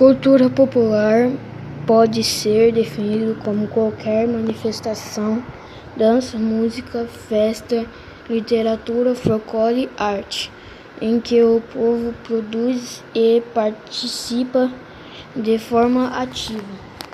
Cultura popular pode ser definido como qualquer manifestação, dança, música, festa, literatura, folclore, arte, em que o povo produz e participa de forma ativa.